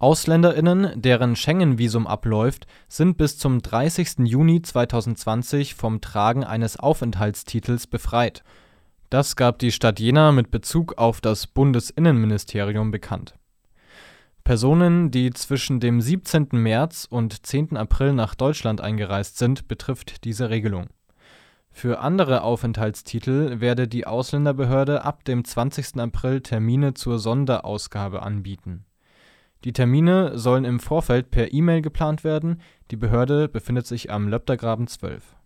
AusländerInnen, deren Schengen-Visum abläuft, sind bis zum 30. Juni 2020 vom Tragen eines Aufenthaltstitels befreit. Das gab die Stadt Jena mit Bezug auf das Bundesinnenministerium bekannt. Personen, die zwischen dem 17. März und 10. April nach Deutschland eingereist sind, betrifft diese Regelung. Für andere Aufenthaltstitel werde die Ausländerbehörde ab dem 20. April Termine zur Sonderausgabe anbieten. Die Termine sollen im Vorfeld per E-Mail geplant werden, die Behörde befindet sich am Löptergraben 12.